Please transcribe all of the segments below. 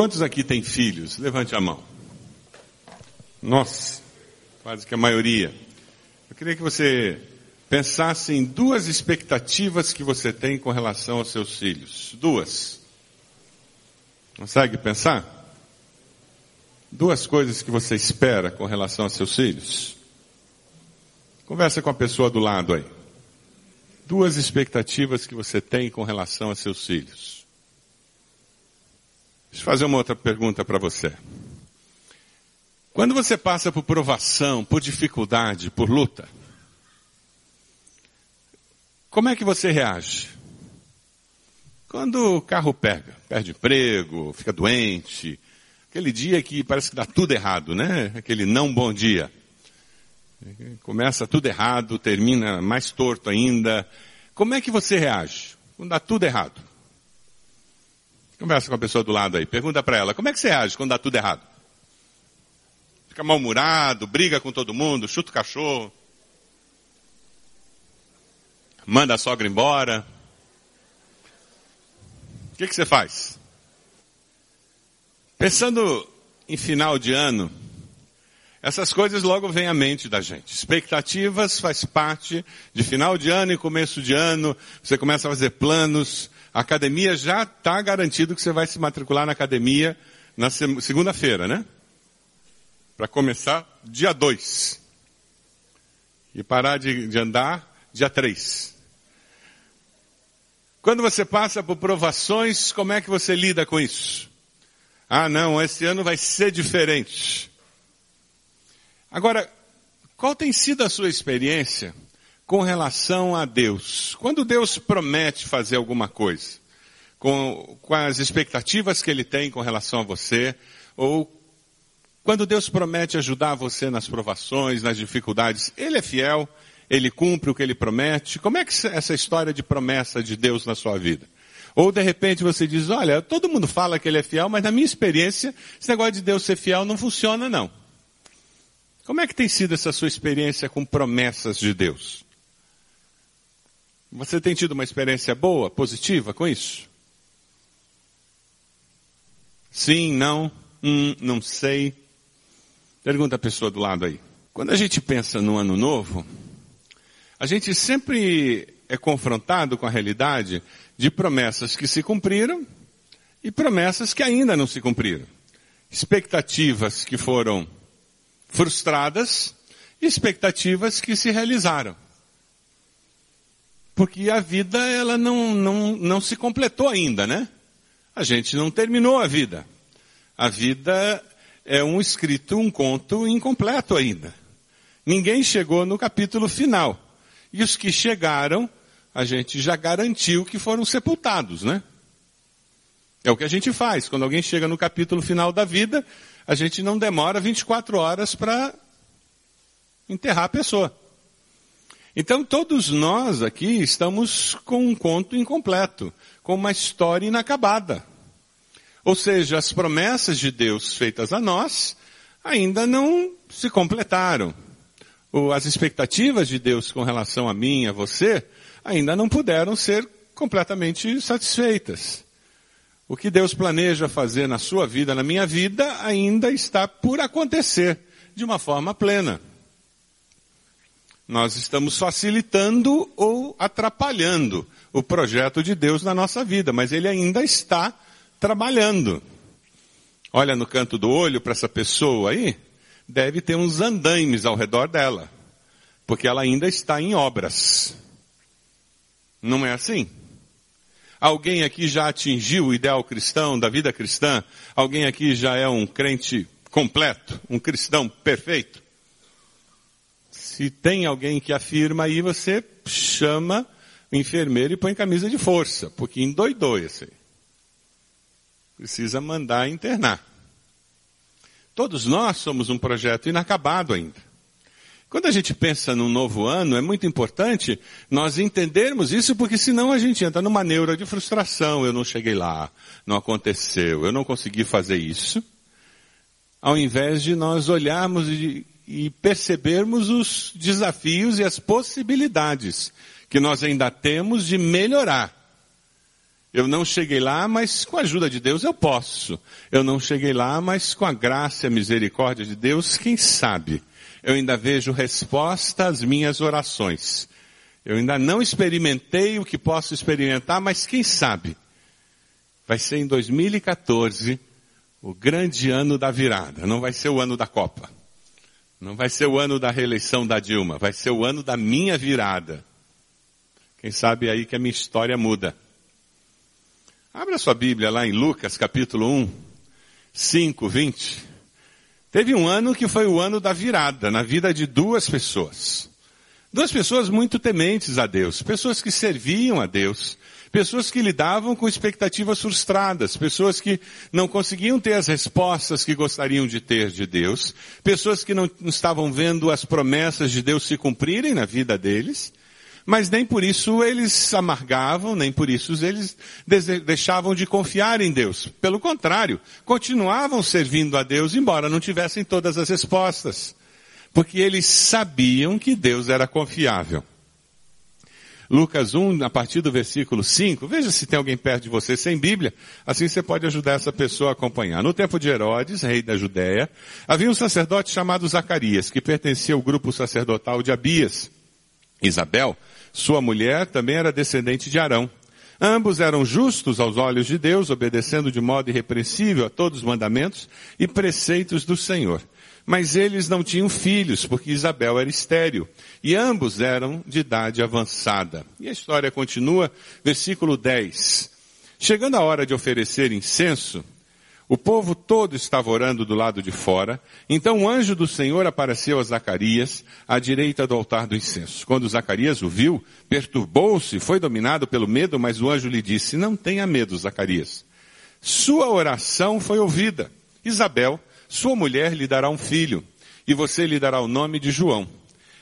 Quantos aqui têm filhos? Levante a mão. Nossa, quase que a maioria. Eu queria que você pensasse em duas expectativas que você tem com relação aos seus filhos. Duas. Consegue pensar? Duas coisas que você espera com relação aos seus filhos. Conversa com a pessoa do lado aí. Duas expectativas que você tem com relação a seus filhos. Deixa eu fazer uma outra pergunta para você. Quando você passa por provação, por dificuldade, por luta, como é que você reage? Quando o carro pega, perde emprego, fica doente, aquele dia que parece que dá tudo errado, né? Aquele não bom dia. Começa tudo errado, termina mais torto ainda. Como é que você reage quando dá tudo errado? Conversa com a pessoa do lado aí, pergunta para ela, como é que você reage quando dá tudo errado? Fica mal-humorado, briga com todo mundo, chuta o cachorro, manda a sogra embora. O que, que você faz? Pensando em final de ano, essas coisas logo vêm à mente da gente. Expectativas faz parte de final de ano e começo de ano. Você começa a fazer planos. A academia já está garantido que você vai se matricular na academia na segunda-feira, né? Para começar dia 2. E parar de, de andar dia 3. Quando você passa por provações, como é que você lida com isso? Ah, não, esse ano vai ser diferente. Agora, qual tem sido a sua experiência com relação a Deus? Quando Deus promete fazer alguma coisa, com, com as expectativas que Ele tem com relação a você, ou quando Deus promete ajudar você nas provações, nas dificuldades, Ele é fiel, Ele cumpre o que Ele promete. Como é que essa história de promessa de Deus na sua vida? Ou de repente você diz, olha, todo mundo fala que Ele é fiel, mas na minha experiência, esse negócio de Deus ser fiel não funciona não. Como é que tem sido essa sua experiência com promessas de Deus? Você tem tido uma experiência boa, positiva com isso? Sim, não, hum, não sei. Pergunta a pessoa do lado aí. Quando a gente pensa no ano novo, a gente sempre é confrontado com a realidade de promessas que se cumpriram e promessas que ainda não se cumpriram. Expectativas que foram frustradas e expectativas que se realizaram. Porque a vida, ela não, não, não se completou ainda, né? A gente não terminou a vida. A vida é um escrito, um conto incompleto ainda. Ninguém chegou no capítulo final. E os que chegaram, a gente já garantiu que foram sepultados, né? É o que a gente faz. Quando alguém chega no capítulo final da vida, a gente não demora 24 horas para enterrar a pessoa. Então todos nós aqui estamos com um conto incompleto, com uma história inacabada. Ou seja, as promessas de Deus feitas a nós ainda não se completaram. As expectativas de Deus com relação a mim, a você, ainda não puderam ser completamente satisfeitas. O que Deus planeja fazer na sua vida, na minha vida, ainda está por acontecer de uma forma plena. Nós estamos facilitando ou atrapalhando o projeto de Deus na nossa vida, mas ele ainda está trabalhando. Olha no canto do olho para essa pessoa aí, deve ter uns andaimes ao redor dela, porque ela ainda está em obras. Não é assim? Alguém aqui já atingiu o ideal cristão, da vida cristã? Alguém aqui já é um crente completo, um cristão perfeito? Se tem alguém que afirma aí, você chama o enfermeiro e põe camisa de força, porque endoidou esse. Precisa mandar internar. Todos nós somos um projeto inacabado ainda. Quando a gente pensa num novo ano, é muito importante nós entendermos isso, porque senão a gente entra numa neura de frustração. Eu não cheguei lá, não aconteceu, eu não consegui fazer isso. Ao invés de nós olharmos e, e percebermos os desafios e as possibilidades que nós ainda temos de melhorar. Eu não cheguei lá, mas com a ajuda de Deus eu posso. Eu não cheguei lá, mas com a graça e a misericórdia de Deus, quem sabe? Eu ainda vejo resposta às minhas orações. Eu ainda não experimentei o que posso experimentar, mas quem sabe? Vai ser em 2014 o grande ano da virada. Não vai ser o ano da Copa. Não vai ser o ano da reeleição da Dilma. Vai ser o ano da minha virada. Quem sabe aí que a minha história muda. Abra sua Bíblia lá em Lucas capítulo 1, 5, 20. Teve um ano que foi o ano da virada na vida de duas pessoas. Duas pessoas muito tementes a Deus, pessoas que serviam a Deus, pessoas que lidavam com expectativas frustradas, pessoas que não conseguiam ter as respostas que gostariam de ter de Deus, pessoas que não estavam vendo as promessas de Deus se cumprirem na vida deles, mas nem por isso eles amargavam, nem por isso eles deixavam de confiar em Deus. Pelo contrário, continuavam servindo a Deus, embora não tivessem todas as respostas. Porque eles sabiam que Deus era confiável. Lucas 1, a partir do versículo 5, veja se tem alguém perto de você sem Bíblia, assim você pode ajudar essa pessoa a acompanhar. No tempo de Herodes, rei da Judéia, havia um sacerdote chamado Zacarias, que pertencia ao grupo sacerdotal de Abias. Isabel, sua mulher, também era descendente de Arão. Ambos eram justos aos olhos de Deus, obedecendo de modo irrepreensível a todos os mandamentos e preceitos do Senhor. Mas eles não tinham filhos, porque Isabel era estéril, e ambos eram de idade avançada. E a história continua, versículo 10. Chegando a hora de oferecer incenso, o povo todo estava orando do lado de fora. Então o anjo do Senhor apareceu a Zacarias, à direita do altar do incenso. Quando Zacarias o viu, perturbou-se, foi dominado pelo medo, mas o anjo lhe disse, não tenha medo, Zacarias. Sua oração foi ouvida. Isabel, sua mulher, lhe dará um filho, e você lhe dará o nome de João.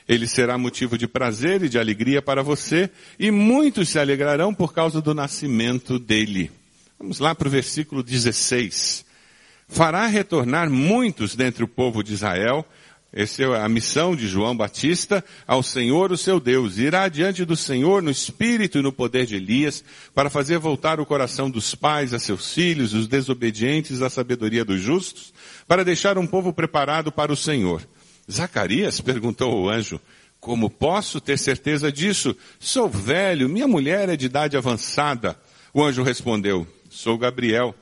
Ele será motivo de prazer e de alegria para você, e muitos se alegrarão por causa do nascimento dele. Vamos lá para o versículo 16. Fará retornar muitos dentre o povo de Israel, essa é a missão de João Batista, ao Senhor o seu Deus. Irá diante do Senhor no espírito e no poder de Elias, para fazer voltar o coração dos pais a seus filhos, os desobedientes à sabedoria dos justos, para deixar um povo preparado para o Senhor. Zacarias perguntou ao anjo, como posso ter certeza disso? Sou velho, minha mulher é de idade avançada. O anjo respondeu, Sou Gabriel,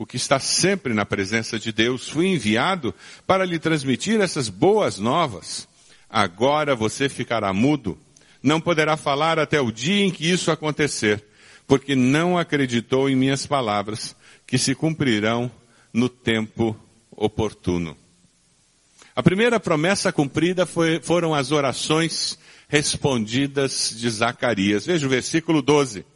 o que está sempre na presença de Deus. Fui enviado para lhe transmitir essas boas novas. Agora você ficará mudo, não poderá falar até o dia em que isso acontecer, porque não acreditou em minhas palavras, que se cumprirão no tempo oportuno. A primeira promessa cumprida foi, foram as orações respondidas de Zacarias. Veja o versículo 12.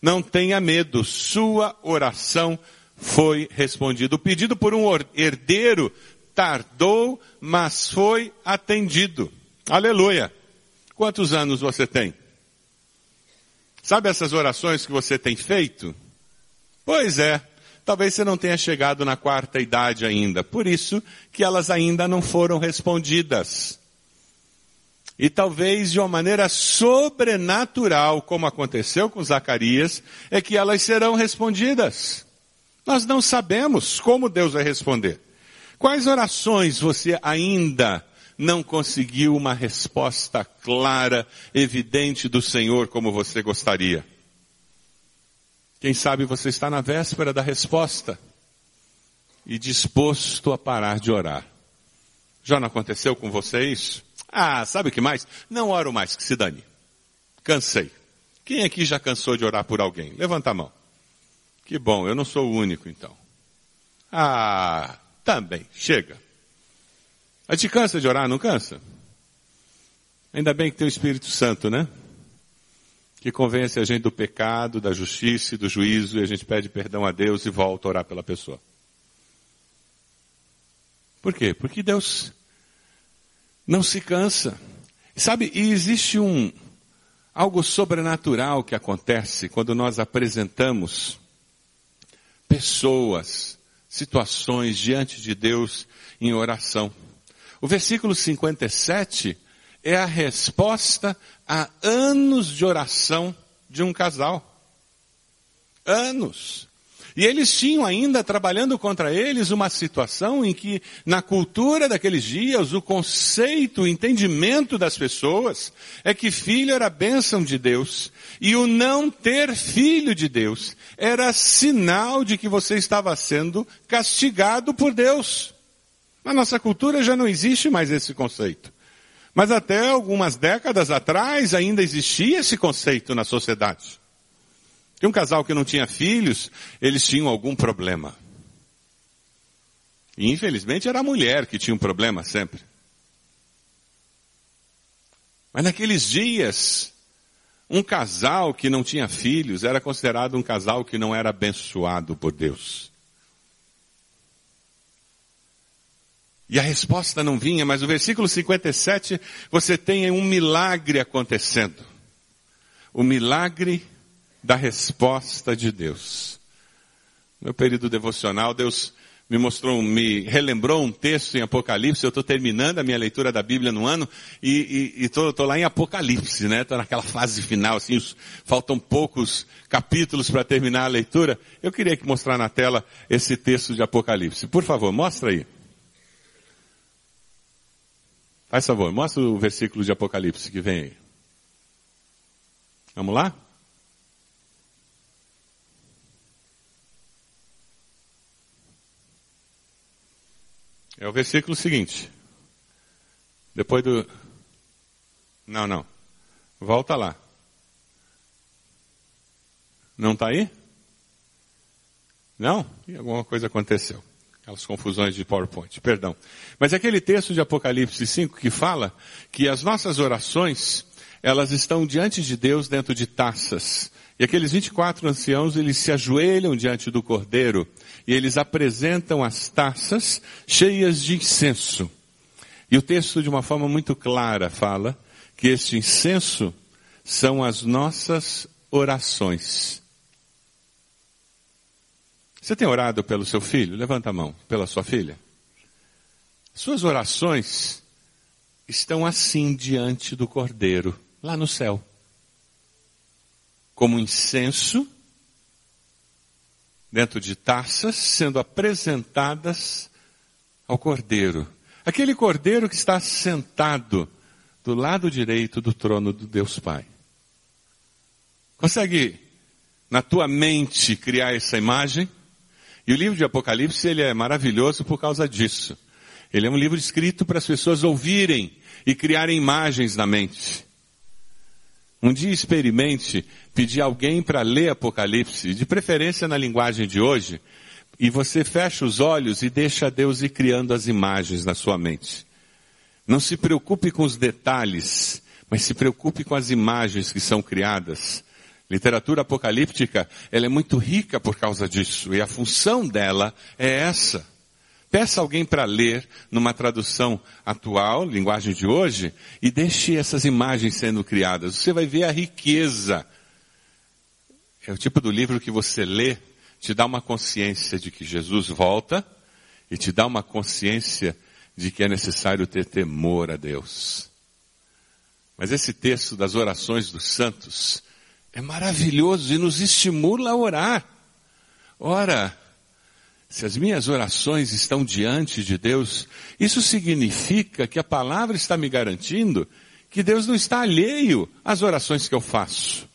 Não tenha medo, sua oração foi respondida. O pedido por um herdeiro tardou, mas foi atendido. Aleluia. Quantos anos você tem? Sabe essas orações que você tem feito? Pois é, talvez você não tenha chegado na quarta idade ainda, por isso que elas ainda não foram respondidas. E talvez de uma maneira sobrenatural, como aconteceu com Zacarias, é que elas serão respondidas. Nós não sabemos como Deus vai responder. Quais orações você ainda não conseguiu uma resposta clara, evidente do Senhor como você gostaria? Quem sabe você está na véspera da resposta e disposto a parar de orar. Já não aconteceu com você isso? Ah, sabe o que mais? Não oro mais, que se dane. Cansei. Quem aqui já cansou de orar por alguém? Levanta a mão. Que bom, eu não sou o único então. Ah, também, chega. A te cansa de orar, não cansa? Ainda bem que tem o Espírito Santo, né? Que convence a gente do pecado, da justiça e do juízo, e a gente pede perdão a Deus e volta a orar pela pessoa. Por quê? Porque Deus não se cansa. Sabe, e existe um, algo sobrenatural que acontece quando nós apresentamos pessoas, situações diante de Deus em oração. O versículo 57 é a resposta a anos de oração de um casal. Anos. E eles tinham ainda trabalhando contra eles uma situação em que, na cultura daqueles dias, o conceito, o entendimento das pessoas é que filho era bênção de Deus e o não ter filho de Deus era sinal de que você estava sendo castigado por Deus. Na nossa cultura já não existe mais esse conceito. Mas até algumas décadas atrás ainda existia esse conceito na sociedade. Tinha um casal que não tinha filhos, eles tinham algum problema. E infelizmente era a mulher que tinha um problema sempre. Mas naqueles dias, um casal que não tinha filhos era considerado um casal que não era abençoado por Deus. E a resposta não vinha, mas no versículo 57 você tem um milagre acontecendo. O milagre da resposta de Deus. No período devocional, Deus me mostrou, me relembrou um texto em Apocalipse. Eu estou terminando a minha leitura da Bíblia no ano e estou lá em Apocalipse, né? Estou naquela fase final, assim, os, faltam poucos capítulos para terminar a leitura. Eu queria mostrar na tela esse texto de Apocalipse. Por favor, mostra aí. Faz favor, mostra o versículo de Apocalipse que vem aí. Vamos lá? É o versículo seguinte. Depois do. Não, não. Volta lá. Não está aí? Não? E alguma coisa aconteceu. Aquelas confusões de PowerPoint, perdão. Mas aquele texto de Apocalipse 5 que fala que as nossas orações, elas estão diante de Deus dentro de taças. E aqueles 24 anciãos, eles se ajoelham diante do Cordeiro e eles apresentam as taças cheias de incenso. E o texto, de uma forma muito clara, fala que este incenso são as nossas orações. Você tem orado pelo seu filho? Levanta a mão. Pela sua filha? Suas orações estão assim diante do Cordeiro, lá no céu. Como incenso dentro de taças, sendo apresentadas ao cordeiro. Aquele cordeiro que está sentado do lado direito do trono do Deus Pai. Consegue, na tua mente, criar essa imagem? E o livro de Apocalipse, ele é maravilhoso por causa disso. Ele é um livro escrito para as pessoas ouvirem e criarem imagens na mente. Um dia experimente pedir alguém para ler Apocalipse, de preferência na linguagem de hoje, e você fecha os olhos e deixa Deus ir criando as imagens na sua mente. Não se preocupe com os detalhes, mas se preocupe com as imagens que são criadas. Literatura apocalíptica, ela é muito rica por causa disso, e a função dela é essa. Peça alguém para ler numa tradução atual, linguagem de hoje, e deixe essas imagens sendo criadas. Você vai ver a riqueza. É o tipo do livro que você lê, te dá uma consciência de que Jesus volta e te dá uma consciência de que é necessário ter temor a Deus. Mas esse texto das orações dos santos é maravilhoso e nos estimula a orar. Ora, se as minhas orações estão diante de Deus, isso significa que a palavra está me garantindo que Deus não está alheio às orações que eu faço.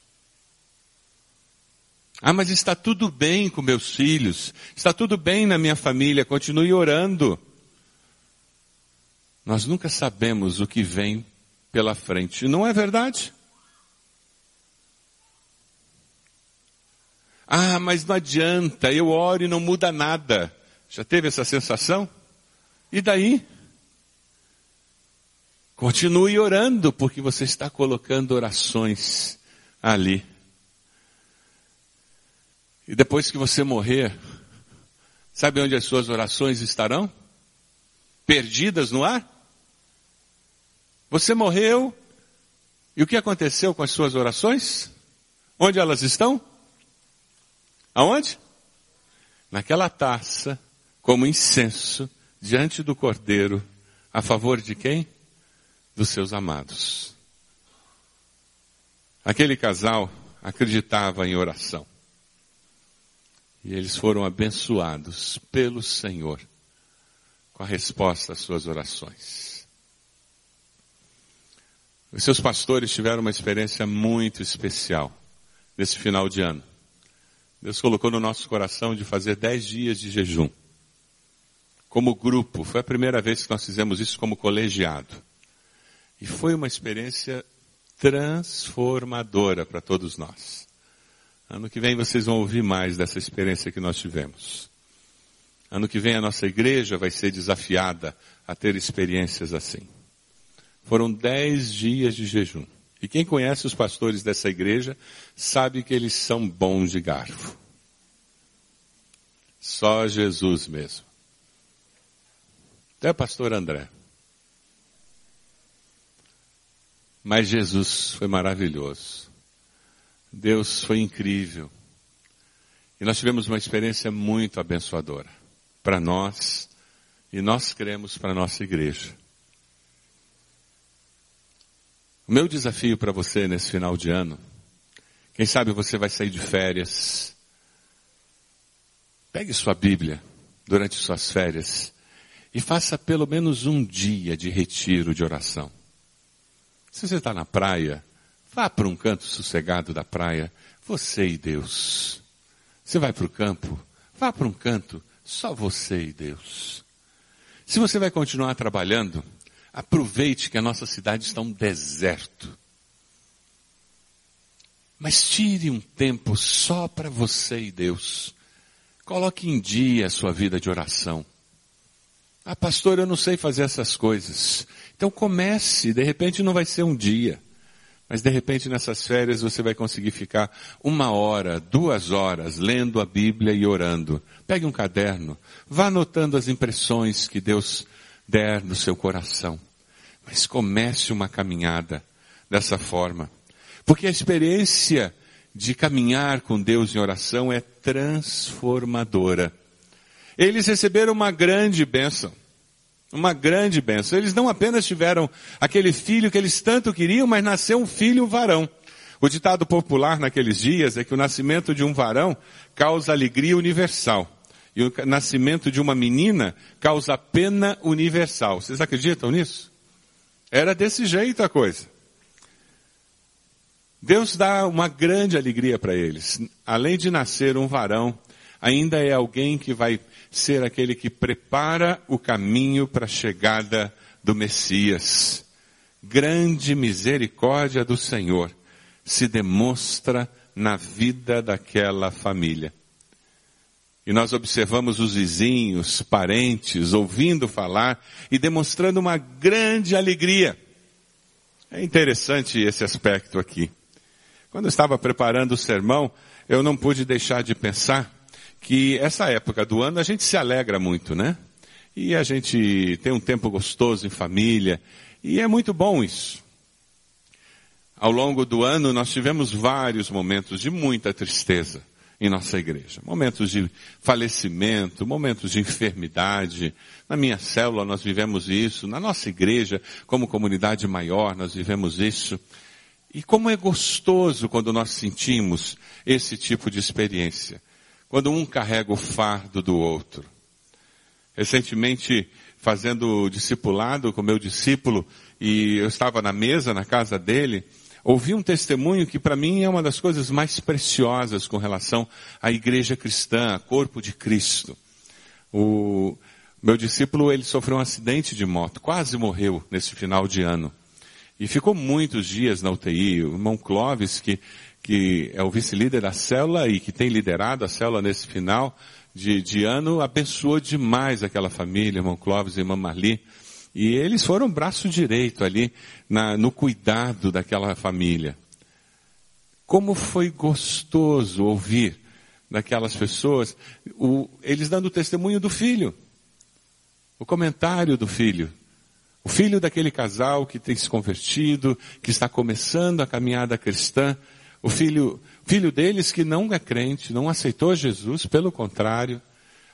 Ah, mas está tudo bem com meus filhos, está tudo bem na minha família, continue orando. Nós nunca sabemos o que vem pela frente, não é verdade? Ah, mas não adianta, eu oro e não muda nada. Já teve essa sensação? E daí? Continue orando, porque você está colocando orações ali. E depois que você morrer, sabe onde as suas orações estarão? Perdidas no ar? Você morreu, e o que aconteceu com as suas orações? Onde elas estão? Aonde? Naquela taça, como incenso, diante do cordeiro, a favor de quem? Dos seus amados. Aquele casal acreditava em oração. E eles foram abençoados pelo Senhor com a resposta às suas orações. Os seus pastores tiveram uma experiência muito especial nesse final de ano. Deus colocou no nosso coração de fazer dez dias de jejum. Como grupo, foi a primeira vez que nós fizemos isso como colegiado. E foi uma experiência transformadora para todos nós. Ano que vem vocês vão ouvir mais dessa experiência que nós tivemos. Ano que vem a nossa igreja vai ser desafiada a ter experiências assim. Foram dez dias de jejum. E quem conhece os pastores dessa igreja sabe que eles são bons de garfo. Só Jesus mesmo. Até pastor André. Mas Jesus foi maravilhoso. Deus foi incrível. E nós tivemos uma experiência muito abençoadora para nós e nós cremos para a nossa igreja. O meu desafio para você nesse final de ano, quem sabe você vai sair de férias. Pegue sua Bíblia durante suas férias e faça pelo menos um dia de retiro de oração. Se você está na praia, vá para um canto sossegado da praia, você e Deus. Você vai para o campo, vá para um canto, só você e Deus. Se você vai continuar trabalhando, Aproveite que a nossa cidade está um deserto. Mas tire um tempo só para você e Deus. Coloque em dia a sua vida de oração. Ah, pastor, eu não sei fazer essas coisas. Então comece, de repente não vai ser um dia. Mas de repente nessas férias você vai conseguir ficar uma hora, duas horas lendo a Bíblia e orando. Pegue um caderno, vá anotando as impressões que Deus der no seu coração. Mas comece uma caminhada dessa forma. Porque a experiência de caminhar com Deus em oração é transformadora. Eles receberam uma grande bênção. Uma grande bênção. Eles não apenas tiveram aquele filho que eles tanto queriam, mas nasceu um filho varão. O ditado popular naqueles dias é que o nascimento de um varão causa alegria universal. E o nascimento de uma menina causa pena universal. Vocês acreditam nisso? Era desse jeito a coisa. Deus dá uma grande alegria para eles. Além de nascer um varão, ainda é alguém que vai ser aquele que prepara o caminho para a chegada do Messias. Grande misericórdia do Senhor se demonstra na vida daquela família. E nós observamos os vizinhos, parentes, ouvindo falar e demonstrando uma grande alegria. É interessante esse aspecto aqui. Quando eu estava preparando o sermão, eu não pude deixar de pensar que essa época do ano a gente se alegra muito, né? E a gente tem um tempo gostoso em família, e é muito bom isso. Ao longo do ano nós tivemos vários momentos de muita tristeza em nossa igreja. Momentos de falecimento, momentos de enfermidade. Na minha célula nós vivemos isso, na nossa igreja, como comunidade maior, nós vivemos isso. E como é gostoso quando nós sentimos esse tipo de experiência. Quando um carrega o fardo do outro. Recentemente, fazendo discipulado com meu discípulo, e eu estava na mesa na casa dele, ouvi um testemunho que para mim é uma das coisas mais preciosas com relação à igreja cristã, a corpo de Cristo. O meu discípulo, ele sofreu um acidente de moto, quase morreu nesse final de ano. E ficou muitos dias na UTI. O irmão Clóvis, que, que é o vice-líder da célula e que tem liderado a célula nesse final de, de ano, abençoou demais aquela família, irmão Clóvis e irmã Marli. E eles foram braço direito ali na, no cuidado daquela família. Como foi gostoso ouvir daquelas pessoas, o, eles dando o testemunho do filho, o comentário do filho. O filho daquele casal que tem se convertido, que está começando a caminhada cristã, o filho, filho deles que não é crente, não aceitou Jesus, pelo contrário,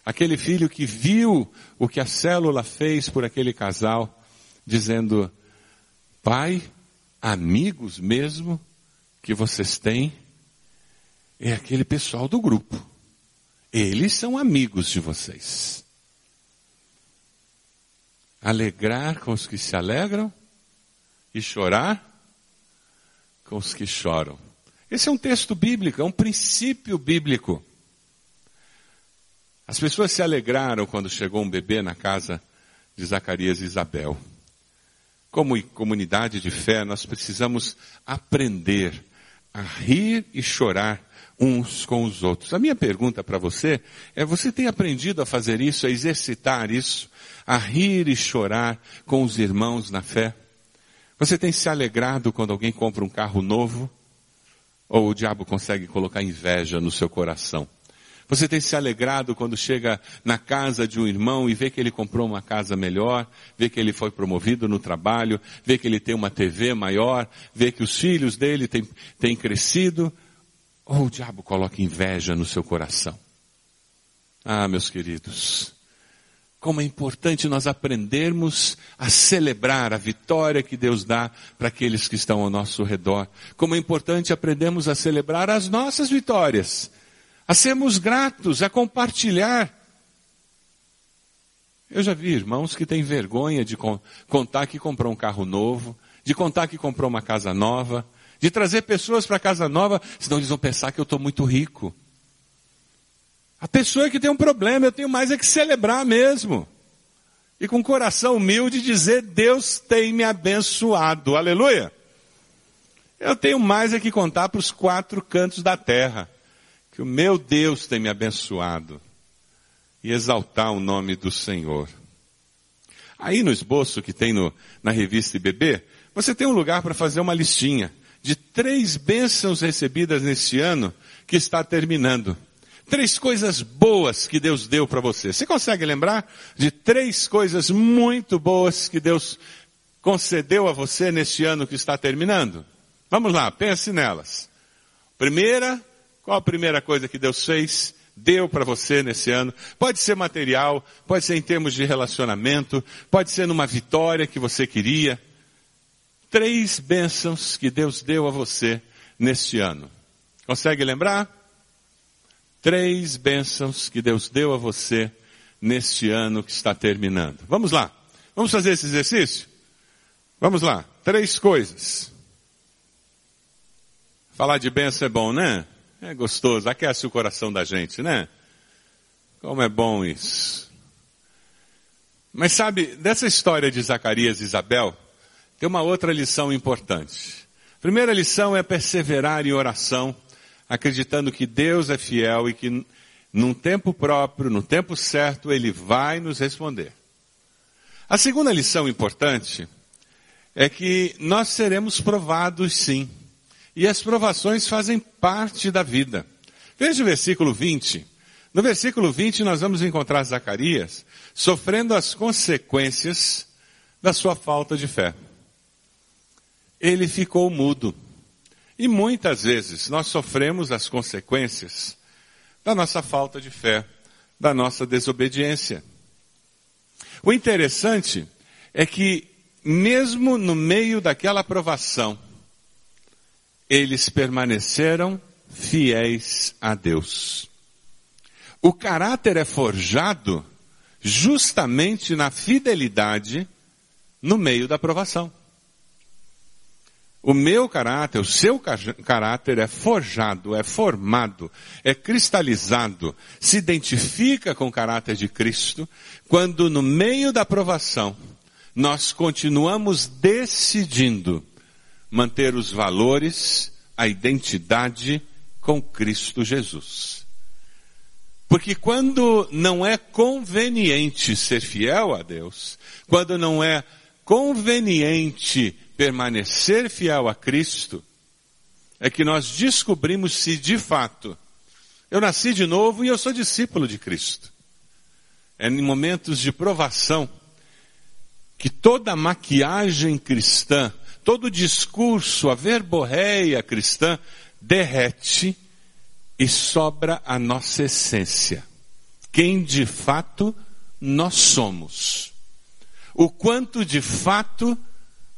Aquele filho que viu o que a célula fez por aquele casal, dizendo, pai, amigos mesmo que vocês têm, é aquele pessoal do grupo. eles são amigos de vocês. Alegrar com os que se alegram e chorar com os que choram. Esse é um texto bíblico, é um princípio bíblico. As pessoas se alegraram quando chegou um bebê na casa de Zacarias e Isabel. Como comunidade de fé, nós precisamos aprender a rir e chorar uns com os outros. A minha pergunta para você é: você tem aprendido a fazer isso, a exercitar isso, a rir e chorar com os irmãos na fé? Você tem se alegrado quando alguém compra um carro novo? Ou o diabo consegue colocar inveja no seu coração? Você tem se alegrado quando chega na casa de um irmão e vê que ele comprou uma casa melhor, vê que ele foi promovido no trabalho, vê que ele tem uma TV maior, vê que os filhos dele têm, têm crescido? Ou o diabo coloca inveja no seu coração? Ah, meus queridos, como é importante nós aprendermos a celebrar a vitória que Deus dá para aqueles que estão ao nosso redor. Como é importante aprendermos a celebrar as nossas vitórias, a sermos gratos, a compartilhar. Eu já vi irmãos que têm vergonha de contar que comprou um carro novo, de contar que comprou uma casa nova, de trazer pessoas para a casa nova, senão eles vão pensar que eu estou muito rico. A pessoa que tem um problema, eu tenho mais é que celebrar mesmo. E com coração humilde dizer, Deus tem me abençoado. Aleluia. Eu tenho mais é que contar para os quatro cantos da terra. Que o meu Deus tem me abençoado. E exaltar o nome do Senhor. Aí no esboço que tem no, na revista IBB, você tem um lugar para fazer uma listinha de três bênçãos recebidas neste ano que está terminando. Três coisas boas que Deus deu para você. Você consegue lembrar de três coisas muito boas que Deus concedeu a você neste ano que está terminando? Vamos lá, pense nelas. Primeira, qual a primeira coisa que Deus fez? Deu para você nesse ano. Pode ser material, pode ser em termos de relacionamento, pode ser numa vitória que você queria. Três bênçãos que Deus deu a você neste ano. Consegue lembrar? três bênçãos que Deus deu a você neste ano que está terminando. Vamos lá. Vamos fazer esse exercício? Vamos lá. Três coisas. Falar de bênção é bom, né? É gostoso, aquece o coração da gente, né? Como é bom isso. Mas sabe, dessa história de Zacarias e Isabel, tem uma outra lição importante. primeira lição é perseverar em oração acreditando que Deus é fiel e que num tempo próprio, no tempo certo, Ele vai nos responder. A segunda lição importante é que nós seremos provados sim. E as provações fazem parte da vida. Veja o versículo 20. No versículo 20 nós vamos encontrar Zacarias sofrendo as consequências da sua falta de fé. Ele ficou mudo. E muitas vezes nós sofremos as consequências da nossa falta de fé, da nossa desobediência. O interessante é que, mesmo no meio daquela provação, eles permaneceram fiéis a Deus. O caráter é forjado justamente na fidelidade no meio da provação. O meu caráter, o seu caráter é forjado, é formado, é cristalizado, se identifica com o caráter de Cristo, quando no meio da provação nós continuamos decidindo manter os valores, a identidade com Cristo Jesus. Porque quando não é conveniente ser fiel a Deus, quando não é conveniente permanecer fiel a Cristo, é que nós descobrimos se de fato eu nasci de novo e eu sou discípulo de Cristo. É em momentos de provação que toda maquiagem cristã, todo o discurso, a verborreia cristã derrete e sobra a nossa essência. Quem de fato nós somos. O quanto de fato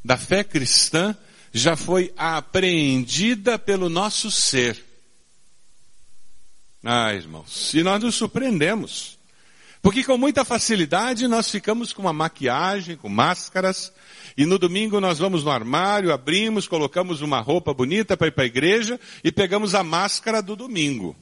da fé cristã já foi apreendida pelo nosso ser. Ah, irmãos, e nós nos surpreendemos. Porque com muita facilidade nós ficamos com uma maquiagem, com máscaras, e no domingo nós vamos no armário, abrimos, colocamos uma roupa bonita para ir para a igreja e pegamos a máscara do domingo.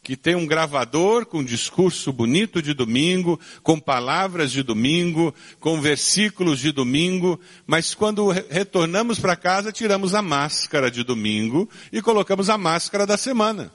Que tem um gravador com discurso bonito de domingo, com palavras de domingo, com versículos de domingo, mas quando retornamos para casa tiramos a máscara de domingo e colocamos a máscara da semana.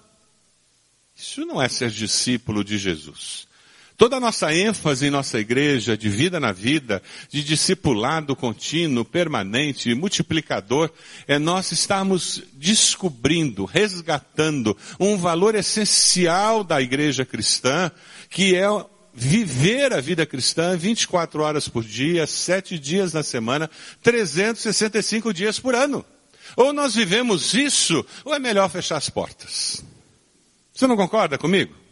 Isso não é ser discípulo de Jesus. Toda a nossa ênfase em nossa igreja, de vida na vida, de discipulado contínuo, permanente, multiplicador, é nós estarmos descobrindo, resgatando um valor essencial da igreja cristã, que é viver a vida cristã 24 horas por dia, 7 dias na semana, 365 dias por ano. Ou nós vivemos isso, ou é melhor fechar as portas. Você não concorda comigo?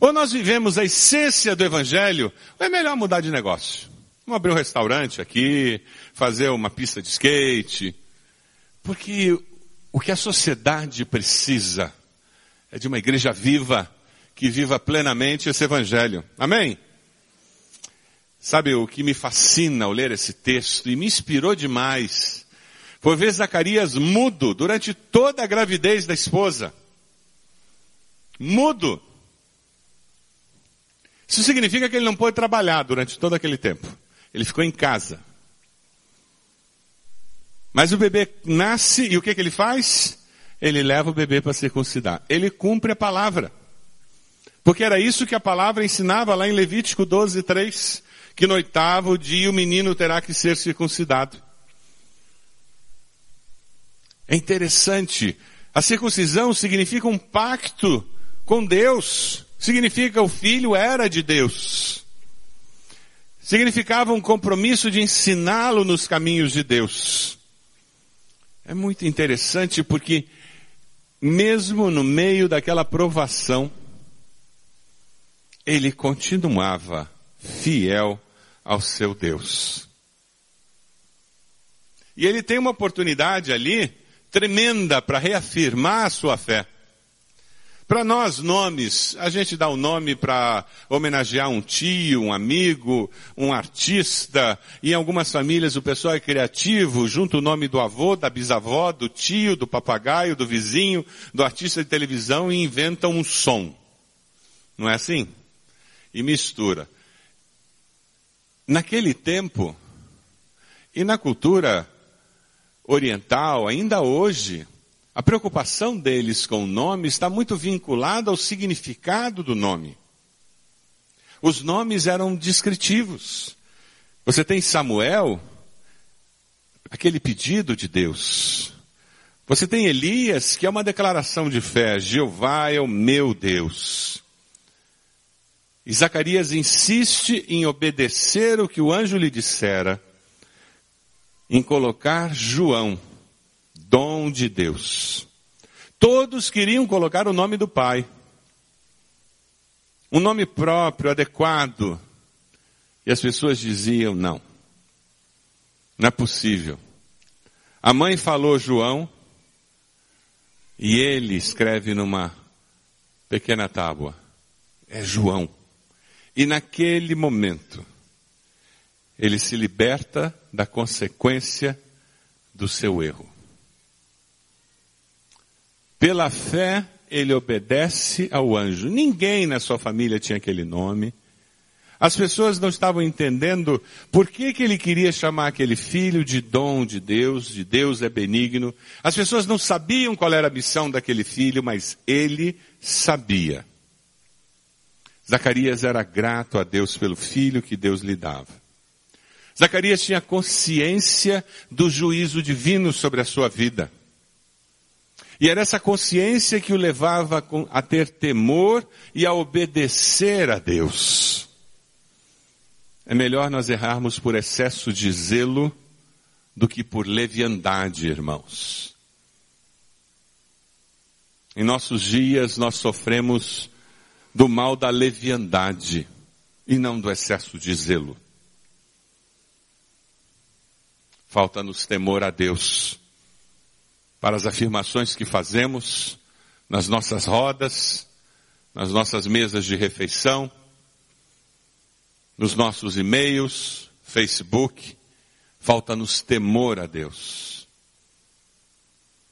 Ou nós vivemos a essência do Evangelho, ou é melhor mudar de negócio. Vamos abrir um restaurante aqui, fazer uma pista de skate. Porque o que a sociedade precisa é de uma igreja viva, que viva plenamente esse Evangelho. Amém? Sabe o que me fascina ao ler esse texto e me inspirou demais foi ver Zacarias mudo durante toda a gravidez da esposa. Mudo. Isso significa que ele não pôde trabalhar durante todo aquele tempo. Ele ficou em casa. Mas o bebê nasce e o que, que ele faz? Ele leva o bebê para circuncidar. Ele cumpre a palavra. Porque era isso que a palavra ensinava lá em Levítico 12, 3, que no oitavo dia o menino terá que ser circuncidado. É interessante. A circuncisão significa um pacto com Deus. Significa o filho era de Deus. Significava um compromisso de ensiná-lo nos caminhos de Deus. É muito interessante porque, mesmo no meio daquela provação, ele continuava fiel ao seu Deus. E ele tem uma oportunidade ali tremenda para reafirmar a sua fé. Para nós, nomes, a gente dá o um nome para homenagear um tio, um amigo, um artista. Em algumas famílias o pessoal é criativo, junta o nome do avô, da bisavó, do tio, do papagaio, do vizinho, do artista de televisão e inventa um som. Não é assim? E mistura. Naquele tempo, e na cultura oriental, ainda hoje, a preocupação deles com o nome está muito vinculada ao significado do nome. Os nomes eram descritivos. Você tem Samuel, aquele pedido de Deus. Você tem Elias, que é uma declaração de fé. Jeová é o meu Deus. E Zacarias insiste em obedecer o que o anjo lhe dissera, em colocar João dom de Deus. Todos queriam colocar o nome do pai. Um nome próprio, adequado. E as pessoas diziam, não. Não é possível. A mãe falou João, e ele escreve numa pequena tábua. É João. E naquele momento, ele se liberta da consequência do seu erro. Pela fé, ele obedece ao anjo. Ninguém na sua família tinha aquele nome. As pessoas não estavam entendendo por que, que ele queria chamar aquele filho de dom de Deus, de Deus é benigno. As pessoas não sabiam qual era a missão daquele filho, mas ele sabia. Zacarias era grato a Deus pelo filho que Deus lhe dava. Zacarias tinha consciência do juízo divino sobre a sua vida. E era essa consciência que o levava a ter temor e a obedecer a Deus. É melhor nós errarmos por excesso de zelo do que por leviandade, irmãos. Em nossos dias nós sofremos do mal da leviandade e não do excesso de zelo. Falta-nos temor a Deus para as afirmações que fazemos, nas nossas rodas, nas nossas mesas de refeição, nos nossos e-mails, Facebook. Falta-nos temor a Deus.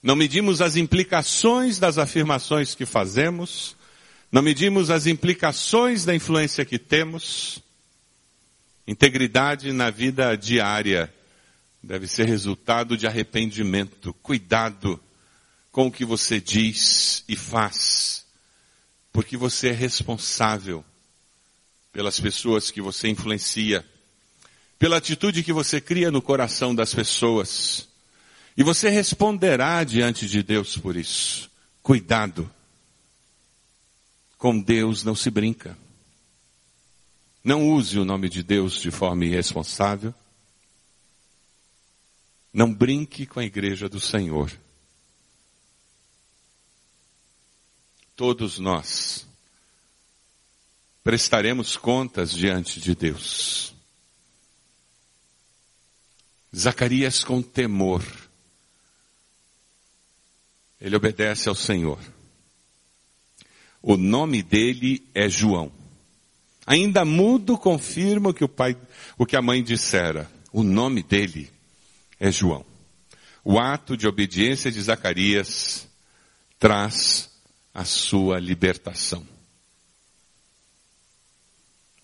Não medimos as implicações das afirmações que fazemos, não medimos as implicações da influência que temos. Integridade na vida diária deve ser resultado de arrependimento. Cuidado com o que você diz e faz, porque você é responsável pelas pessoas que você influencia, pela atitude que você cria no coração das pessoas. E você responderá diante de Deus por isso. Cuidado. Com Deus não se brinca. Não use o nome de Deus de forma irresponsável. Não brinque com a igreja do Senhor. Todos nós prestaremos contas diante de Deus. Zacarias com temor, ele obedece ao Senhor. O nome dele é João. Ainda mudo confirma o que o pai, o que a mãe dissera. O nome dele é João. O ato de obediência de Zacarias traz a sua libertação.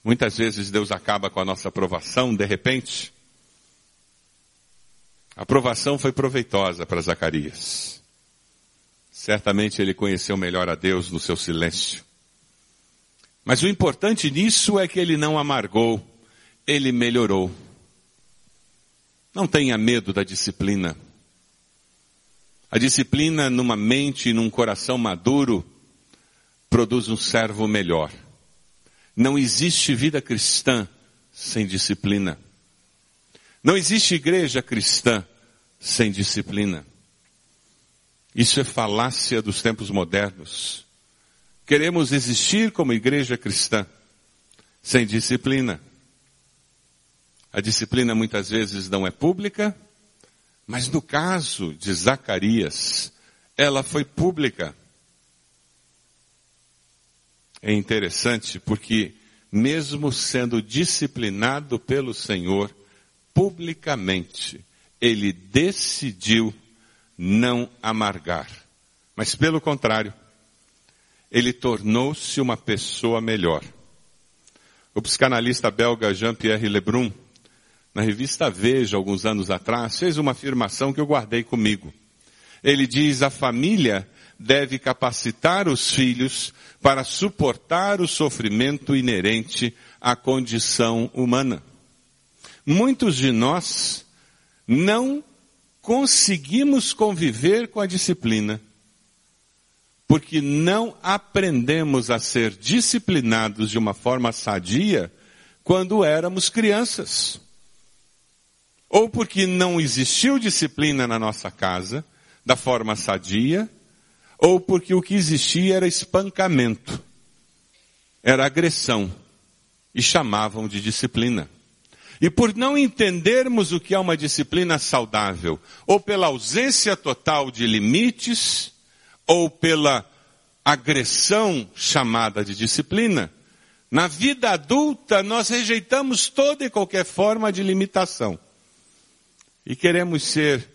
Muitas vezes Deus acaba com a nossa aprovação de repente. A aprovação foi proveitosa para Zacarias. Certamente ele conheceu melhor a Deus no seu silêncio. Mas o importante nisso é que ele não amargou, ele melhorou. Não tenha medo da disciplina. A disciplina numa mente e num coração maduro produz um servo melhor. Não existe vida cristã sem disciplina. Não existe igreja cristã sem disciplina. Isso é falácia dos tempos modernos. Queremos existir como igreja cristã, sem disciplina. A disciplina muitas vezes não é pública, mas no caso de Zacarias, ela foi pública. É interessante porque, mesmo sendo disciplinado pelo Senhor, publicamente, ele decidiu não amargar. Mas pelo contrário, ele tornou-se uma pessoa melhor. O psicanalista belga Jean-Pierre Lebrun, na revista Veja, alguns anos atrás, fez uma afirmação que eu guardei comigo. Ele diz, a família deve capacitar os filhos para suportar o sofrimento inerente à condição humana. Muitos de nós não conseguimos conviver com a disciplina porque não aprendemos a ser disciplinados de uma forma sadia quando éramos crianças. Ou porque não existiu disciplina na nossa casa da forma sadia, ou porque o que existia era espancamento, era agressão, e chamavam de disciplina. E por não entendermos o que é uma disciplina saudável, ou pela ausência total de limites, ou pela agressão chamada de disciplina, na vida adulta nós rejeitamos toda e qualquer forma de limitação. E queremos ser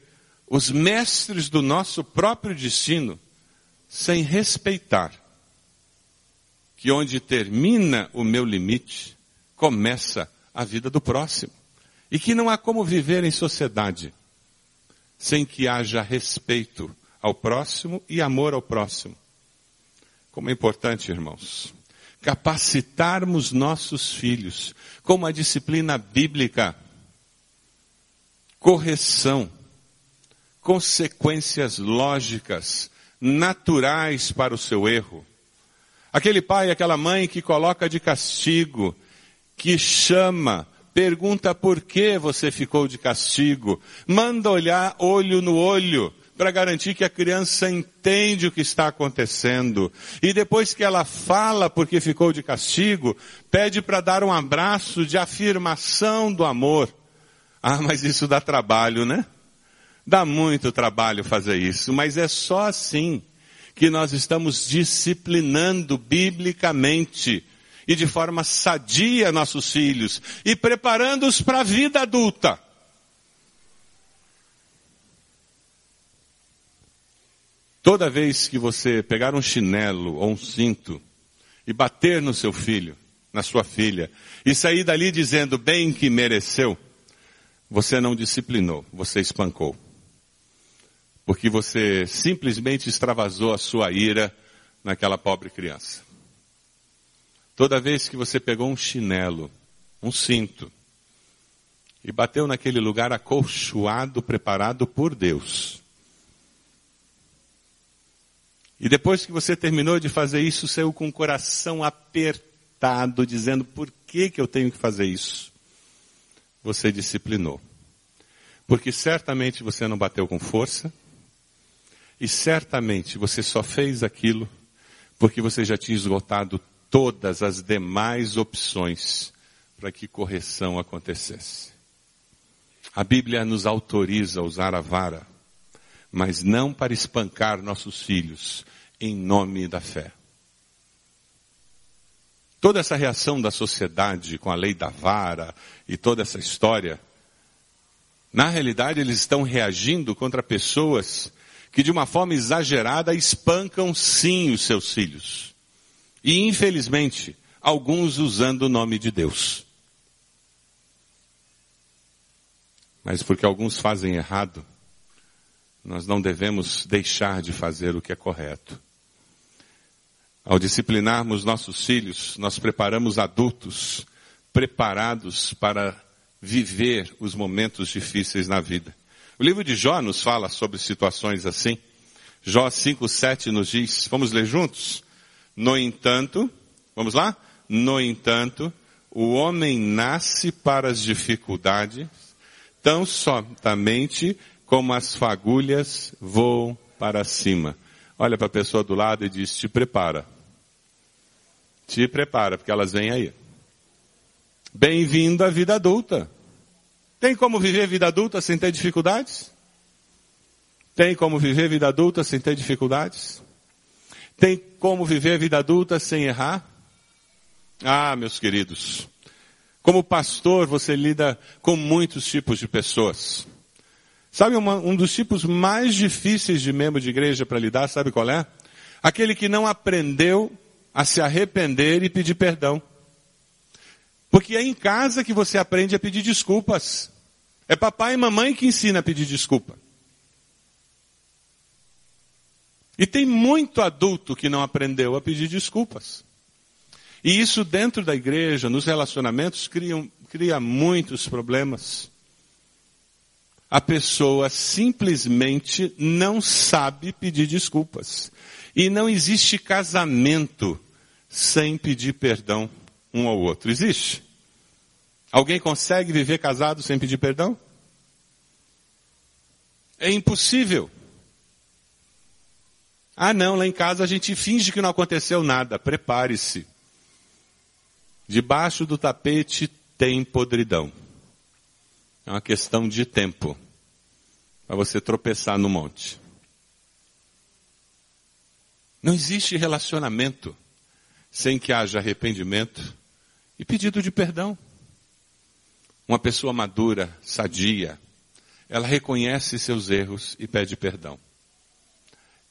os mestres do nosso próprio destino, sem respeitar que onde termina o meu limite, começa a vida do próximo. E que não há como viver em sociedade sem que haja respeito ao próximo e amor ao próximo. Como é importante, irmãos, capacitarmos nossos filhos com uma disciplina bíblica, correção, consequências lógicas, naturais para o seu erro. Aquele pai, aquela mãe que coloca de castigo, que chama, pergunta por que você ficou de castigo, manda olhar olho no olho, para garantir que a criança entende o que está acontecendo. E depois que ela fala porque ficou de castigo, pede para dar um abraço de afirmação do amor. Ah, mas isso dá trabalho, né? Dá muito trabalho fazer isso, mas é só assim que nós estamos disciplinando biblicamente e de forma sadia nossos filhos e preparando-os para a vida adulta. Toda vez que você pegar um chinelo ou um cinto e bater no seu filho, na sua filha, e sair dali dizendo bem que mereceu, você não disciplinou, você espancou. Porque você simplesmente extravasou a sua ira naquela pobre criança. Toda vez que você pegou um chinelo, um cinto, e bateu naquele lugar acolchoado, preparado por Deus. E depois que você terminou de fazer isso, saiu com o coração apertado, dizendo por que, que eu tenho que fazer isso? Você disciplinou. Porque certamente você não bateu com força, e certamente você só fez aquilo porque você já tinha esgotado todas as demais opções para que correção acontecesse. A Bíblia nos autoriza a usar a vara, mas não para espancar nossos filhos, em nome da fé. Toda essa reação da sociedade com a lei da vara e toda essa história, na realidade eles estão reagindo contra pessoas que de uma forma exagerada espancam sim os seus filhos. E infelizmente, alguns usando o nome de Deus. Mas porque alguns fazem errado, nós não devemos deixar de fazer o que é correto. Ao disciplinarmos nossos filhos, nós preparamos adultos preparados para viver os momentos difíceis na vida. O livro de Jó nos fala sobre situações assim. Jó 5, 7 nos diz, vamos ler juntos? No entanto, vamos lá? No entanto, o homem nasce para as dificuldades, tão somente como as fagulhas voam para cima. Olha para a pessoa do lado e diz, te prepara. Te prepara, porque elas vêm aí. Bem-vindo à vida adulta. Tem como viver vida adulta sem ter dificuldades? Tem como viver vida adulta sem ter dificuldades? Tem como viver vida adulta sem errar? Ah, meus queridos, como pastor você lida com muitos tipos de pessoas. Sabe uma, um dos tipos mais difíceis de membro de igreja para lidar, sabe qual é? Aquele que não aprendeu a se arrepender e pedir perdão. Porque é em casa que você aprende a pedir desculpas. É papai e mamãe que ensina a pedir desculpa. E tem muito adulto que não aprendeu a pedir desculpas. E isso dentro da igreja, nos relacionamentos, cria, cria muitos problemas. A pessoa simplesmente não sabe pedir desculpas. E não existe casamento sem pedir perdão um ao outro. Existe? Alguém consegue viver casado sem pedir perdão? É impossível. Ah, não, lá em casa a gente finge que não aconteceu nada. Prepare-se. Debaixo do tapete tem podridão. É uma questão de tempo para você tropeçar no monte. Não existe relacionamento sem que haja arrependimento e pedido de perdão. Uma pessoa madura, sadia, ela reconhece seus erros e pede perdão.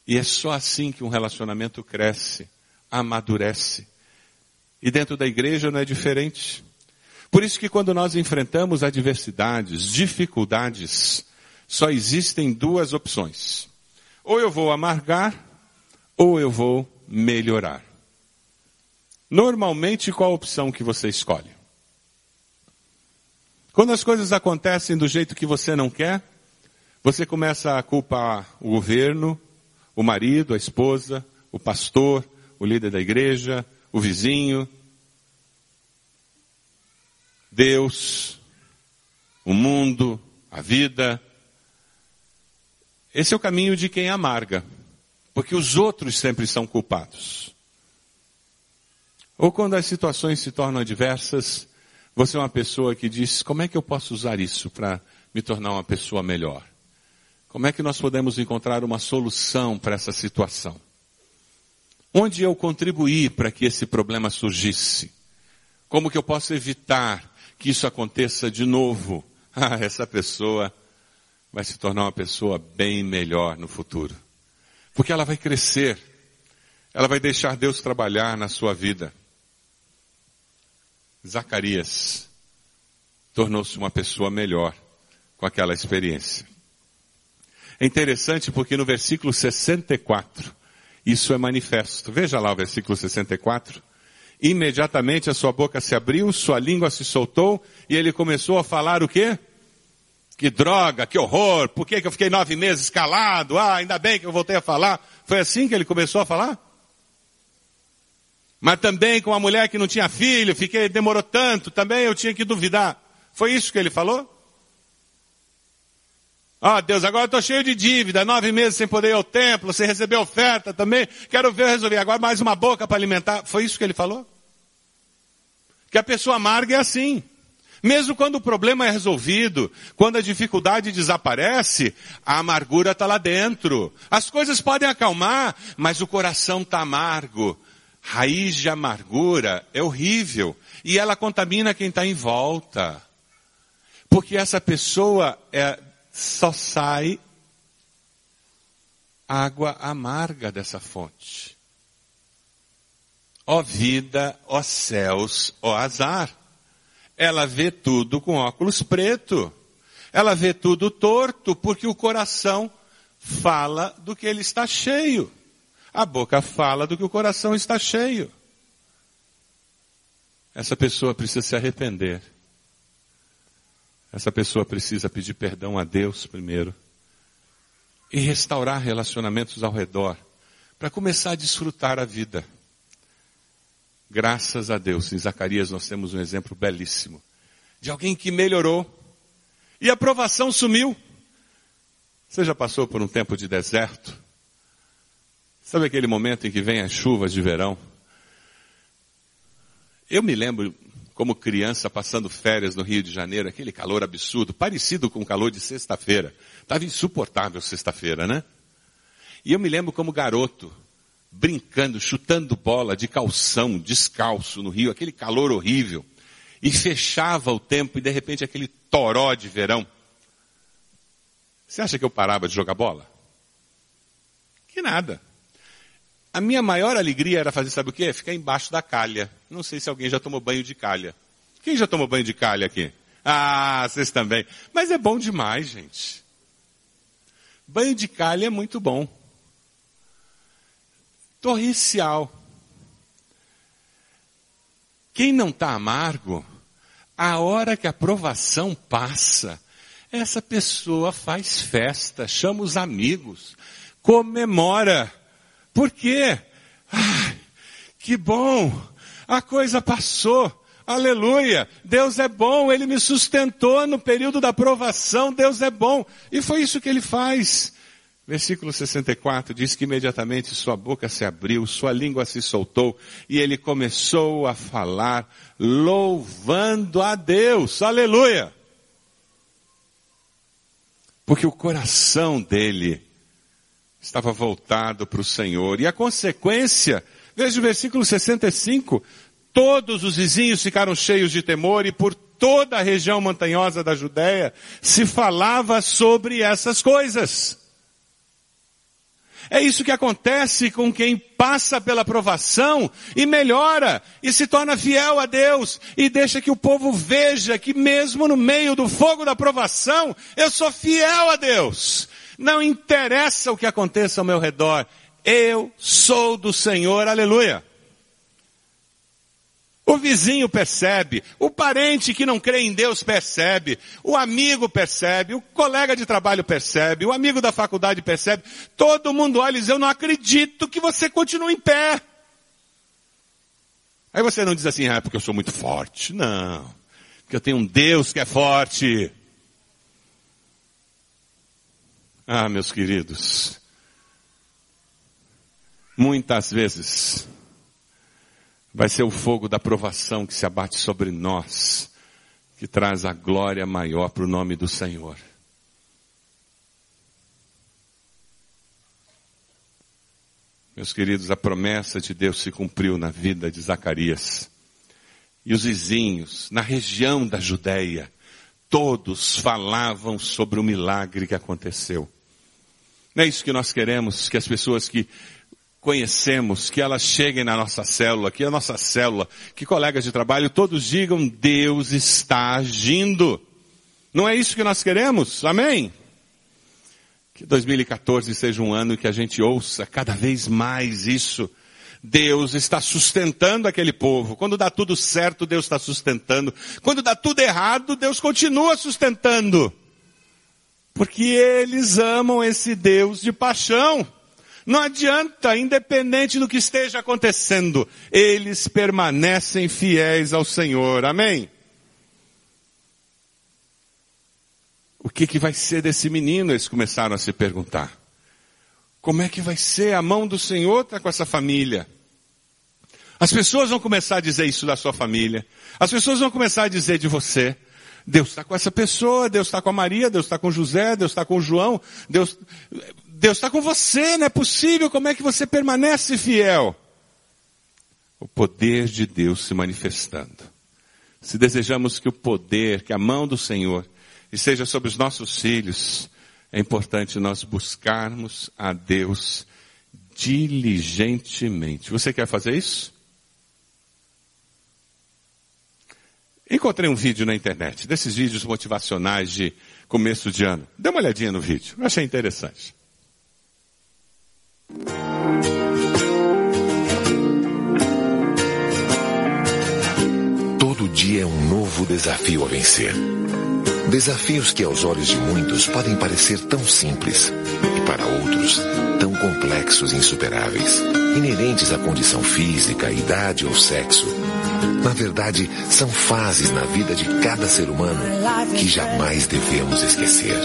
E é só assim que um relacionamento cresce, amadurece. E dentro da igreja não é diferente. Por isso que quando nós enfrentamos adversidades, dificuldades, só existem duas opções. Ou eu vou amargar, ou eu vou melhorar. Normalmente, qual a opção que você escolhe? Quando as coisas acontecem do jeito que você não quer, você começa a culpar o governo, o marido, a esposa, o pastor, o líder da igreja, o vizinho, Deus, o mundo, a vida. Esse é o caminho de quem amarga, porque os outros sempre são culpados. Ou quando as situações se tornam adversas, você é uma pessoa que diz: como é que eu posso usar isso para me tornar uma pessoa melhor? Como é que nós podemos encontrar uma solução para essa situação? Onde eu contribuí para que esse problema surgisse? Como que eu posso evitar que isso aconteça de novo? Ah, essa pessoa vai se tornar uma pessoa bem melhor no futuro. Porque ela vai crescer. Ela vai deixar Deus trabalhar na sua vida. Zacarias tornou-se uma pessoa melhor com aquela experiência. É interessante porque no versículo 64, isso é manifesto. Veja lá o versículo 64. Imediatamente a sua boca se abriu, sua língua se soltou e ele começou a falar o quê? Que droga, que horror, por que, que eu fiquei nove meses calado? Ah, ainda bem que eu voltei a falar. Foi assim que ele começou a falar? Mas também com uma mulher que não tinha filho, fiquei, demorou tanto, também eu tinha que duvidar. Foi isso que ele falou? Ah, Deus, agora eu estou cheio de dívida, nove meses sem poder ir ao templo, sem receber oferta também, quero ver eu resolver. Agora mais uma boca para alimentar. Foi isso que ele falou? Que a pessoa amarga é assim. Mesmo quando o problema é resolvido, quando a dificuldade desaparece, a amargura está lá dentro. As coisas podem acalmar, mas o coração está amargo. Raiz de amargura é horrível. E ela contamina quem está em volta. Porque essa pessoa é, só sai água amarga dessa fonte. Ó vida, ó céus, ó azar. Ela vê tudo com óculos preto. Ela vê tudo torto porque o coração fala do que ele está cheio. A boca fala do que o coração está cheio. Essa pessoa precisa se arrepender essa pessoa precisa pedir perdão a Deus primeiro e restaurar relacionamentos ao redor para começar a desfrutar a vida. Graças a Deus, em Zacarias nós temos um exemplo belíssimo de alguém que melhorou e a provação sumiu. Você já passou por um tempo de deserto? Sabe aquele momento em que vem as chuvas de verão? Eu me lembro como criança passando férias no Rio de Janeiro, aquele calor absurdo, parecido com o calor de sexta-feira. Estava insuportável sexta-feira, né? E eu me lembro como garoto, brincando, chutando bola de calção, descalço no Rio, aquele calor horrível. E fechava o tempo e de repente aquele toró de verão. Você acha que eu parava de jogar bola? Que nada. A minha maior alegria era fazer, sabe o quê? Ficar embaixo da calha. Não sei se alguém já tomou banho de calha. Quem já tomou banho de calha aqui? Ah, vocês também. Mas é bom demais, gente. Banho de calha é muito bom. Torrencial. Quem não está amargo, a hora que a provação passa, essa pessoa faz festa, chama os amigos, comemora por quê? Ai, que bom! A coisa passou. Aleluia! Deus é bom, Ele me sustentou no período da provação, Deus é bom. E foi isso que Ele faz. Versículo 64 diz que imediatamente sua boca se abriu, sua língua se soltou e ele começou a falar louvando a Deus. Aleluia! Porque o coração dele estava voltado para o Senhor. E a consequência, veja o versículo 65, todos os vizinhos ficaram cheios de temor e por toda a região montanhosa da Judéia se falava sobre essas coisas. É isso que acontece com quem passa pela provação e melhora e se torna fiel a Deus e deixa que o povo veja que mesmo no meio do fogo da provação, eu sou fiel a Deus. Não interessa o que aconteça ao meu redor. Eu sou do Senhor, aleluia. O vizinho percebe, o parente que não crê em Deus percebe, o amigo percebe, o colega de trabalho percebe, o amigo da faculdade percebe, todo mundo olha e diz, eu não acredito que você continue em pé. Aí você não diz assim, ah, porque eu sou muito forte. Não. Porque eu tenho um Deus que é forte. Ah, meus queridos, muitas vezes vai ser o fogo da provação que se abate sobre nós, que traz a glória maior para o nome do Senhor. Meus queridos, a promessa de Deus se cumpriu na vida de Zacarias. E os vizinhos, na região da Judéia, todos falavam sobre o milagre que aconteceu. Não é isso que nós queremos, que as pessoas que conhecemos, que elas cheguem na nossa célula, que a nossa célula, que colegas de trabalho todos digam, Deus está agindo. Não é isso que nós queremos? Amém? Que 2014 seja um ano que a gente ouça cada vez mais isso. Deus está sustentando aquele povo. Quando dá tudo certo, Deus está sustentando. Quando dá tudo errado, Deus continua sustentando. Porque eles amam esse Deus de paixão. Não adianta, independente do que esteja acontecendo, eles permanecem fiéis ao Senhor. Amém? O que, que vai ser desse menino? Eles começaram a se perguntar. Como é que vai ser? A mão do Senhor está com essa família. As pessoas vão começar a dizer isso da sua família. As pessoas vão começar a dizer de você. Deus está com essa pessoa, Deus está com a Maria, Deus está com José, Deus está com João, Deus, Deus está com você, não é possível, como é que você permanece fiel? O poder de Deus se manifestando. Se desejamos que o poder, que a mão do Senhor esteja sobre os nossos filhos, é importante nós buscarmos a Deus diligentemente. Você quer fazer isso? Encontrei um vídeo na internet, desses vídeos motivacionais de começo de ano. Dê uma olhadinha no vídeo, achei interessante. Todo dia é um novo desafio a vencer. Desafios que aos olhos de muitos podem parecer tão simples e para outros tão complexos e insuperáveis, inerentes à condição física, idade ou sexo. Na verdade, são fases na vida de cada ser humano que jamais devemos esquecer.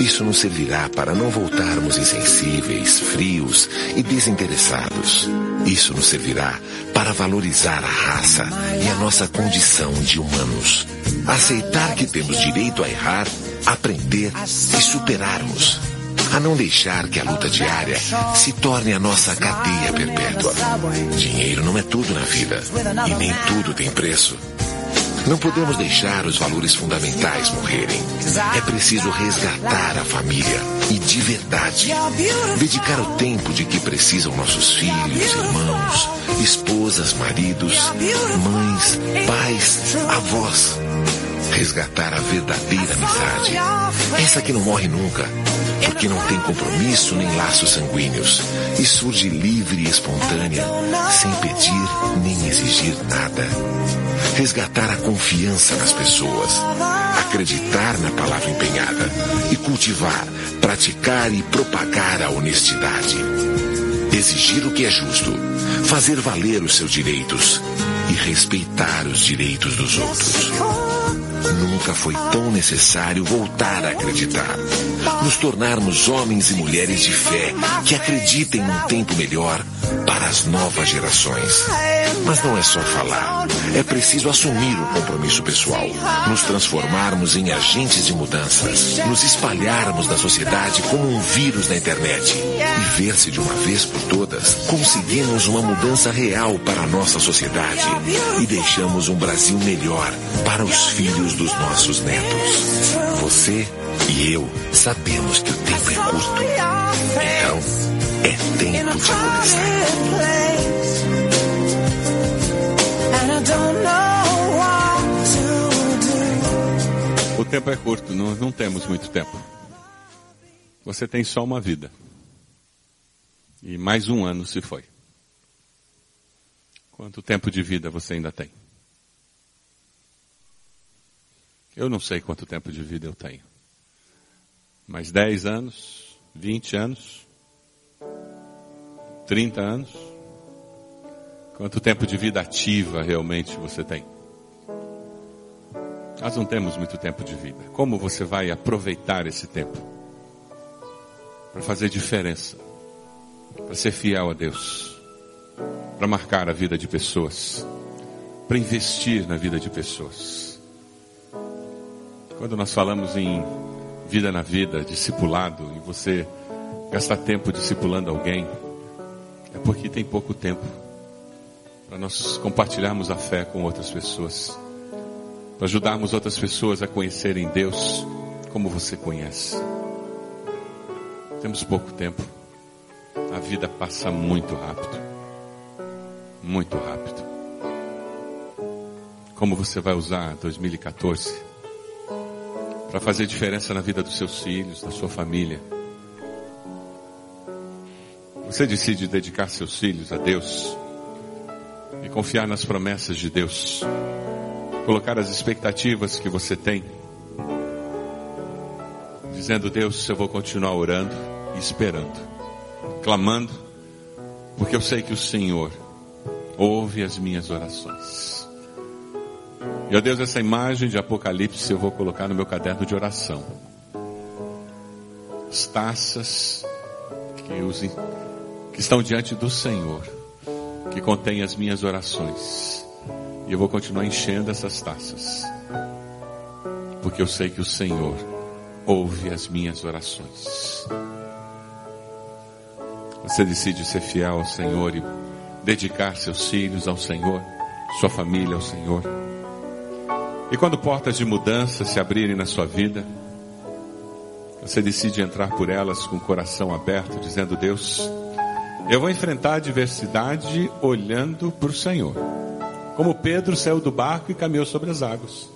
Isso nos servirá para não voltarmos insensíveis, frios e desinteressados. Isso nos servirá para valorizar a raça e a nossa condição de humanos. Aceitar que temos direito a errar, aprender e superarmos. A não deixar que a luta diária se torne a nossa cadeia perpétua. Dinheiro não é tudo na vida e nem tudo tem preço. Não podemos deixar os valores fundamentais morrerem. É preciso resgatar a família e de verdade. Dedicar o tempo de que precisam nossos filhos, irmãos, esposas, maridos, mães, pais, avós. Resgatar a verdadeira amizade. Essa que não morre nunca, porque não tem compromisso nem laços sanguíneos. E surge livre e espontânea, sem pedir nem exigir nada. Resgatar a confiança nas pessoas, acreditar na palavra empenhada. E cultivar, praticar e propagar a honestidade. Exigir o que é justo, fazer valer os seus direitos. E respeitar os direitos dos outros. Nunca foi tão necessário voltar a acreditar. Nos tornarmos homens e mulheres de fé que acreditem num tempo melhor para as novas gerações. Mas não é só falar. É preciso assumir o compromisso pessoal, nos transformarmos em agentes de mudanças, nos espalharmos na sociedade como um vírus na internet e ver se de uma vez por todas conseguimos uma mudança real para a nossa sociedade e deixamos um Brasil melhor para os filhos dos nossos netos. Você e eu sabemos que o tempo é curto. Então, é tempo de começar. O tempo é curto, não, não temos muito tempo. Você tem só uma vida. E mais um ano se foi. Quanto tempo de vida você ainda tem? Eu não sei quanto tempo de vida eu tenho. Mais 10 anos, 20 anos, 30 anos. Quanto tempo de vida ativa realmente você tem? Nós não temos muito tempo de vida. Como você vai aproveitar esse tempo? Para fazer diferença. Para ser fiel a Deus. Para marcar a vida de pessoas. Para investir na vida de pessoas. Quando nós falamos em vida na vida, discipulado, e você gasta tempo discipulando alguém, é porque tem pouco tempo para nós compartilharmos a fé com outras pessoas, para ajudarmos outras pessoas a conhecerem Deus como você conhece. Temos pouco tempo. A vida passa muito rápido. Muito rápido. Como você vai usar 2014 para fazer diferença na vida dos seus filhos, da sua família? Você decide dedicar seus filhos a Deus e confiar nas promessas de Deus, colocar as expectativas que você tem, dizendo: Deus, eu vou continuar orando e esperando, clamando, porque eu sei que o Senhor ouve as minhas orações. Ó Deus, essa imagem de Apocalipse eu vou colocar no meu caderno de oração. As taças que, que estão diante do Senhor, que contém as minhas orações. E eu vou continuar enchendo essas taças. Porque eu sei que o Senhor ouve as minhas orações. Você decide ser fiel ao Senhor e dedicar seus filhos ao Senhor, sua família ao Senhor. E quando portas de mudança se abrirem na sua vida, você decide entrar por elas com o coração aberto, dizendo: Deus, eu vou enfrentar a adversidade olhando para o Senhor. Como Pedro saiu do barco e caminhou sobre as águas.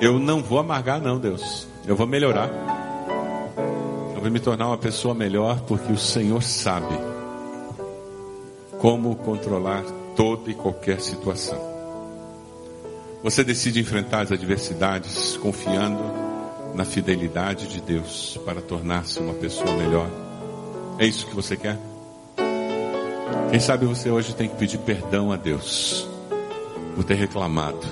Eu não vou amargar, não, Deus. Eu vou melhorar. Eu vou me tornar uma pessoa melhor porque o Senhor sabe como controlar toda e qualquer situação. Você decide enfrentar as adversidades confiando na fidelidade de Deus para tornar-se uma pessoa melhor. É isso que você quer? Quem sabe você hoje tem que pedir perdão a Deus por ter reclamado,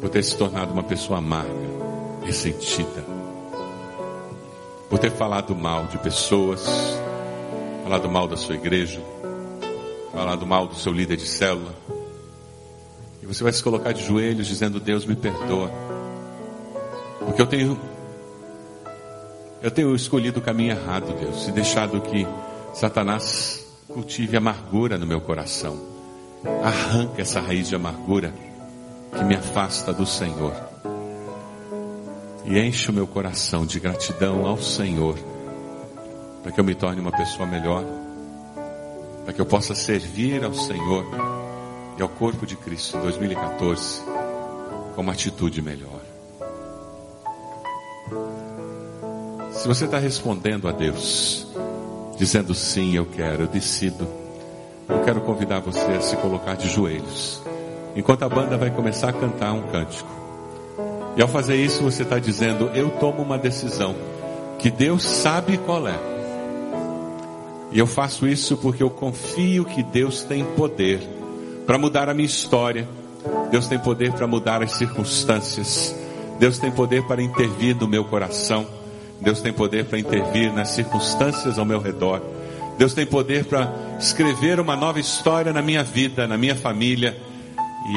por ter se tornado uma pessoa amarga, ressentida, por ter falado mal de pessoas, falado mal da sua igreja, falado mal do seu líder de célula. Você vai se colocar de joelhos dizendo: Deus me perdoa, porque eu tenho eu tenho escolhido o caminho errado, Deus, e deixado que Satanás cultive amargura no meu coração. Arranca essa raiz de amargura que me afasta do Senhor. E enche o meu coração de gratidão ao Senhor, para que eu me torne uma pessoa melhor, para que eu possa servir ao Senhor e ao corpo de Cristo em 2014 com uma atitude melhor. Se você está respondendo a Deus, dizendo sim, eu quero, eu decido, eu quero convidar você a se colocar de joelhos, enquanto a banda vai começar a cantar um cântico. E ao fazer isso, você está dizendo: Eu tomo uma decisão que Deus sabe qual é. E eu faço isso porque eu confio que Deus tem poder para mudar a minha história. Deus tem poder para mudar as circunstâncias. Deus tem poder para intervir no meu coração. Deus tem poder para intervir nas circunstâncias ao meu redor. Deus tem poder para escrever uma nova história na minha vida, na minha família,